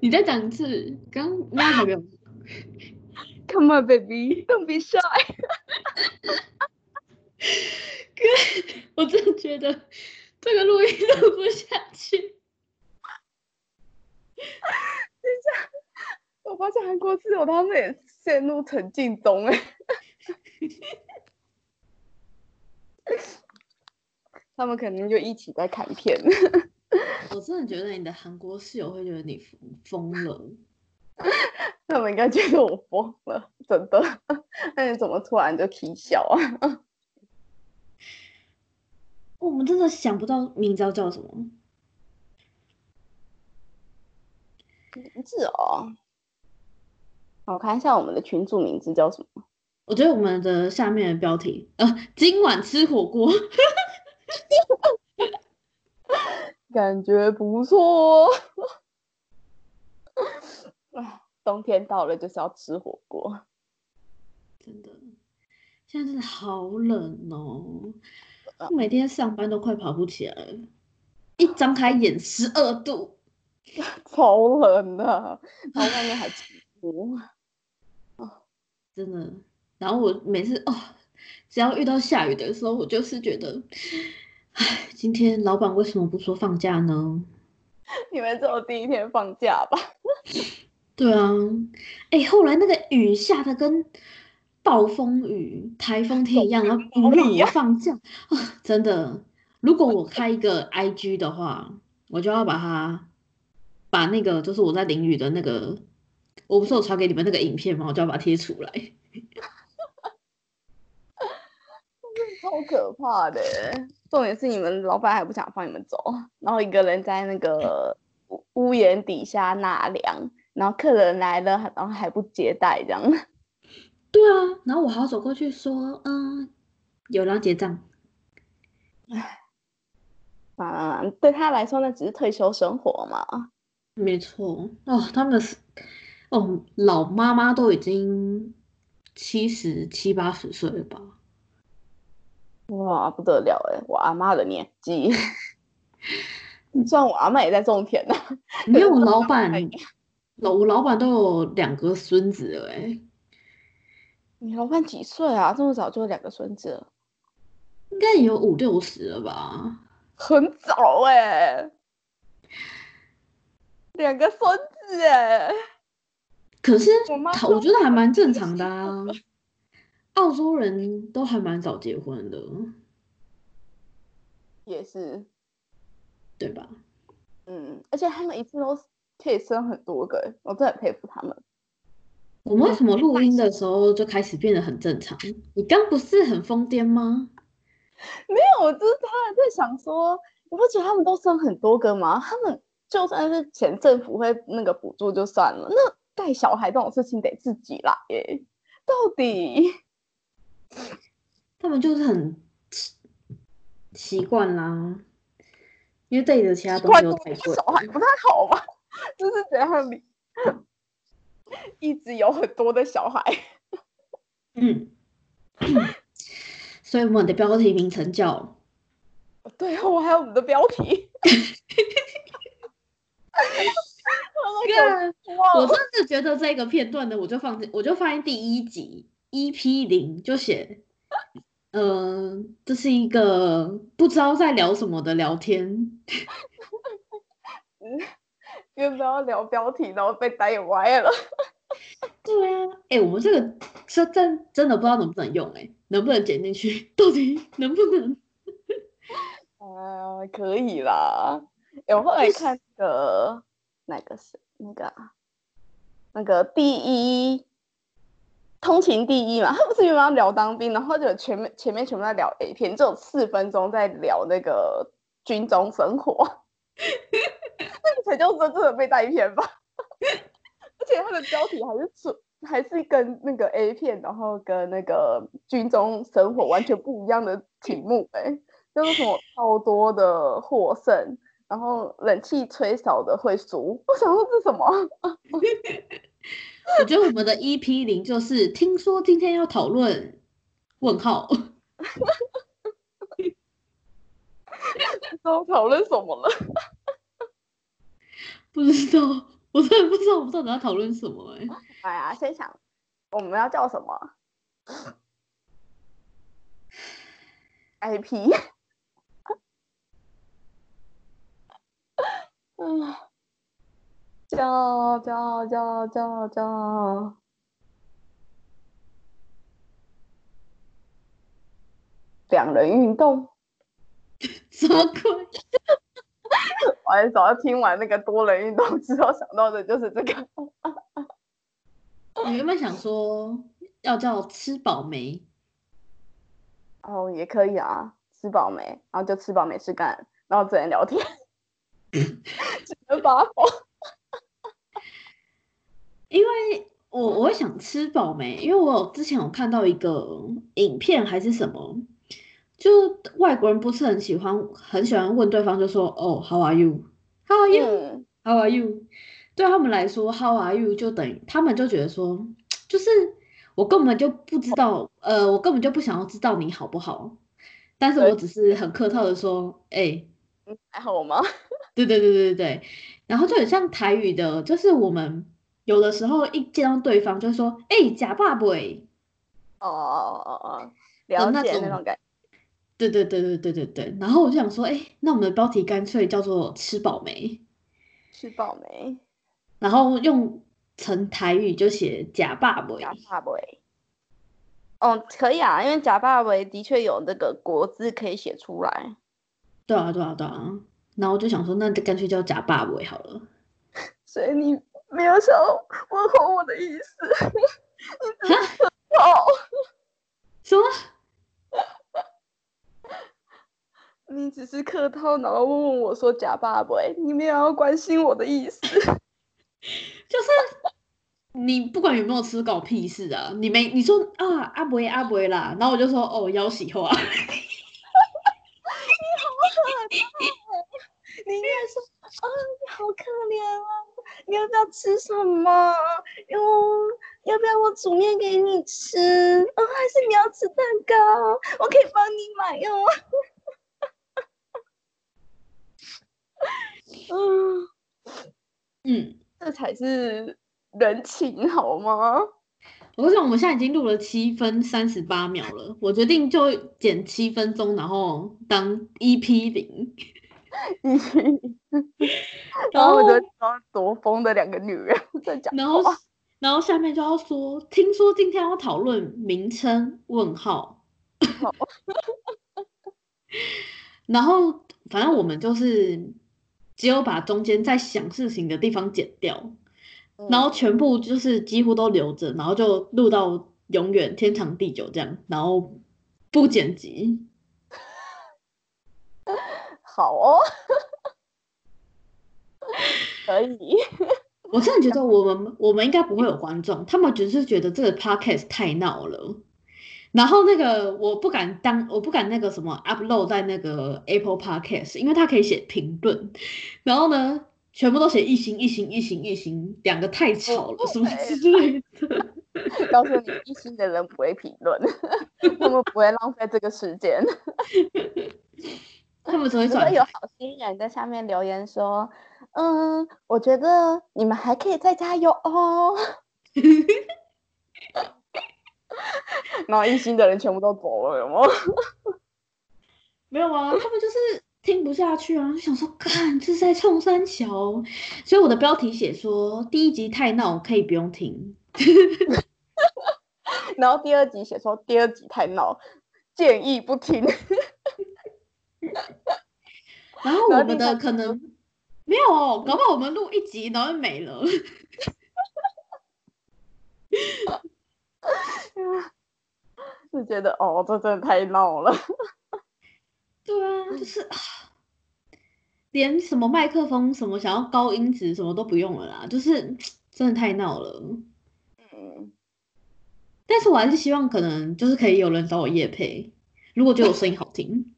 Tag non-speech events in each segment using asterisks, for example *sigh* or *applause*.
你再讲一次，刚应该还没有。Come on, baby, don't be shy *laughs* 哥。我真的觉得这个录音录不下去。*laughs* 等一下我发现韩国室友他们也陷入沉浸中哎，*laughs* 他们可能就一起在看片。我真的觉得你的韩国室友会觉得你疯了。*laughs* 他们应该觉得我疯了，真的。*laughs* 那你怎么突然就啼笑啊？*laughs* 我们真的想不到名字要叫什么。名字哦，我看一下我们的群主名字叫什么。我觉得我们的下面的标题，呃，今晚吃火锅，感觉不错。*laughs* 啊，冬天到了就是要吃火锅。真的，现在真的好冷哦，*laughs* 每天上班都快跑不起来了，一张开眼十二度，*laughs* 超冷的，然后外面还起雾。真的。然后我每次哦，只要遇到下雨的时候，我就是觉得，唉，今天老板为什么不说放假呢？你们只有第一天放假吧？*laughs* 对啊，哎，后来那个雨下的跟暴风雨、台风天一样，然后五月也放假啊！真的，如果我 *laughs* 开一个 IG 的话，我就要把它把那个就是我在淋雨的那个，我不是有传给你们那个影片吗？我就要把它贴出来。超可怕的！重点是你们老板还不想放你们走，然后一个人在那个屋屋檐底下纳凉，然后客人来了，然后还不接待这样。对啊，然后我还要走过去说，嗯，有人结账。唉，啊，对他来说那只是退休生活嘛。没错哦，他们是哦老妈妈都已经七十七八十岁了吧？哇，不得了哎！我阿妈的年纪，*laughs* 虽然我阿妈也在种田呢。因为我老板，老我老板都有两个孙子了哎。你老板几岁啊？这么早就有两个孙子了？应该也有五六十了吧？很早哎，两个孙子哎。可是我妈，我觉得还蛮正常的啊。*laughs* 澳洲人都还蛮早结婚的，也是，对吧？嗯，而且他们一次都可以生很多个，我真的很佩服他们。我们为什么录音的时候就开始变得很正常？你刚不是很疯癫吗？没有，我就是突然在想说，你不觉得他们都生很多个吗？他们就算是前政府会那个补助就算了，那带小孩这种事情得自己来耶，到底？他们就是很习惯啦，因为这里的其他东西都太贵，小孩不太好吧？*laughs* 就是怎样，你一直有很多的小孩，嗯，所以我们的标题名称叫……对啊，我还有我们的标题。*laughs* 我真的觉得这个片段呢，我就放，我就放在第一集。EP 零就写，嗯、呃，这是一个不知道在聊什么的聊天。原本要聊标题，然后被带歪了。*laughs* 对啊，哎、欸，我们这个是真真的不知道能不能用、欸，哎，能不能剪进去？*laughs* 到底能不能？*laughs* 呃，可以啦。我后来看那个那个是那个那个第一。通勤第一嘛，*laughs* 他不是原本要聊当兵，然后就前面前面全部在聊 A 片，只有四分钟在聊那个军中生活，*laughs* 那个才叫真正的被带偏吧。*laughs* 而且它的标题还是出还是跟那个 A 片，然后跟那个军中生活完全不一样的题目、欸，哎，就是什么超多的获胜，然后冷气吹少的会输。我想说这是什么？*laughs* 我觉得我们的 EP 零就是听说今天要讨论问号，*laughs* 都讨论什么了？*laughs* 不知道。我真的不知道我们到底要讨论什么哎、哎呀，先想我们要叫什么 IP？嗯，叫叫叫叫叫，两人运动。*laughs* 什么鬼？*laughs* 我还早上听完那个多人运动之后想到的就是这个。我原本想说要叫吃饱没，哦，也可以啊，吃饱没？然后就吃饱没事干，然后只能聊天，*laughs* 只能发疯。因为我我会想吃饱没，因为我有之前有看到一个影片还是什么，就外国人不是很喜欢很喜欢问对方就说哦 How are you？How are you？嗯，How are you？对他们来说，How are you 就等于他们就觉得说，就是我根本就不知道，呃，我根本就不想要知道你好不好，但是我只是很客套的说，哎、还好吗？*laughs* 对对对对对，然后就很像台语的，就是我们有的时候一见到对方就说，哎、假爸爸欸，哦哦哦哦，了解那种感觉。对对对对对对对，然后我就想说，哎、那我们的标题干脆叫做吃饱没，吃饱没？然后用成台语就写假爸爸。假爸爸。哦，可以啊，因为假爸爸的确有那个国字可以写出来。对啊，对啊，对啊。然后我就想说，那就干脆叫假爸爸好了。*laughs* 所以你没有想要问候我的意思，*laughs* 你只是哦，什么？*laughs* 你只是客套，然后问问我说假爸爸，你没有要关心我的意思。*laughs* 就是你不管有没有吃，搞屁事啊！你没你说啊阿伯阿伯啦，然后我就说哦要喜欢。你应该说啊，你好可怜啊，你要不要吃什么？要，要不要我煮面给你吃？哦，还是你要吃蛋糕？我可以帮你买哟。嗯，嗯，这才是人情好吗？我跟你讲，我们现在已经录了七分三十八秒了，我决定就减七分钟，然后当 EP 零。*laughs* 然后我就说多疯的两个女人在讲然后，然后下面就要说，听说今天要讨论名称？问号，然后反正我们就是只有把中间在想事情的地方剪掉，然后全部就是几乎都留着，然后就录到永远天长地久这样，然后不剪辑。好哦，*laughs* 可以。我真的觉得我们我们应该不会有观众，他们只是觉得这个 podcast 太闹了。然后那个我不敢当，我不敢那个什么 upload 在那个 Apple Podcast，因为它可以写评论。然后呢，全部都写一星一星一星一星，两个太吵了，什么之类的。*laughs* 告诉你，一心的人不会评论，*laughs* 他们不会浪费这个时间。他们只会有好心人在下面留言说：“嗯，我觉得你们还可以再加油哦。*laughs* ”然后一心的人全部都走了，有吗？*laughs* 没有啊，他们就是听不下去啊，就想说，看这是在冲三桥，所以我的标题写说第一集太闹，可以不用听。*laughs* 然后第二集写说第二集太闹，建议不听。然后我们的可能没有哦，搞不好我们录一集然后就没了。*laughs* 就觉得哦，这真的太闹了。对啊，就是啊，连什么麦克风、什么想要高音质什么都不用了啦，就是真的太闹了。嗯，但是我还是希望可能就是可以有人找我夜配，如果觉得我声音好听，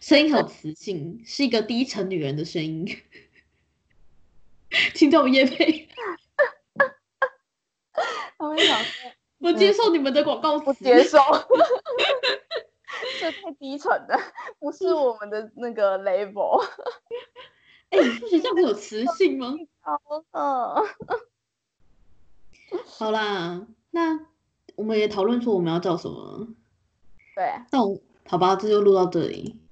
声音很有磁性，是一个低沉女人的声音，请找我夜配，他们想说我接受你们的广告词。不接受，*laughs* 这太低沉了，不是我们的那个 label。*laughs* 哎，数学这样会有磁性吗？好了，好啦，那我们也讨论出我们要叫什么。对，那我好吧，这就录到这里。